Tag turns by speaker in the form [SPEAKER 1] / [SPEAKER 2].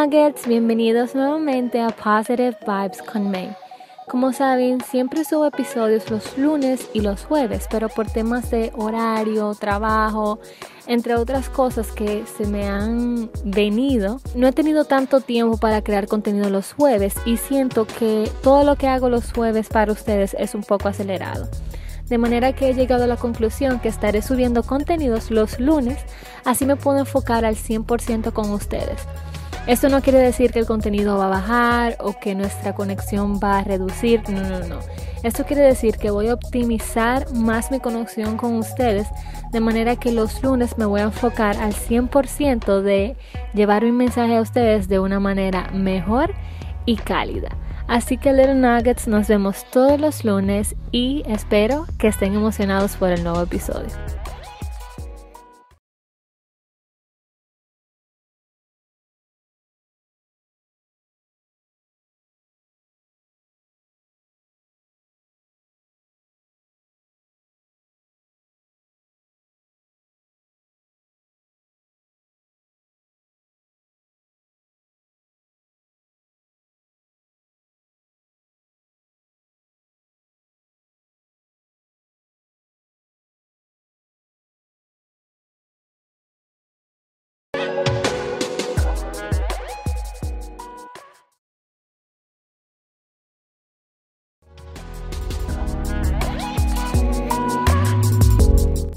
[SPEAKER 1] Nuggets, bienvenidos nuevamente a Positive Vibes con May. Como saben, siempre subo episodios los lunes y los jueves, pero por temas de horario, trabajo, entre otras cosas que se me han venido, no he tenido tanto tiempo para crear contenido los jueves y siento que todo lo que hago los jueves para ustedes es un poco acelerado. De manera que he llegado a la conclusión que estaré subiendo contenidos los lunes, así me puedo enfocar al 100% con ustedes. Esto no quiere decir que el contenido va a bajar o que nuestra conexión va a reducir, no, no, no. Esto quiere decir que voy a optimizar más mi conexión con ustedes, de manera que los lunes me voy a enfocar al 100% de llevar mi mensaje a ustedes de una manera mejor y cálida. Así que Little Nuggets nos vemos todos los lunes y espero que estén emocionados por el nuevo episodio.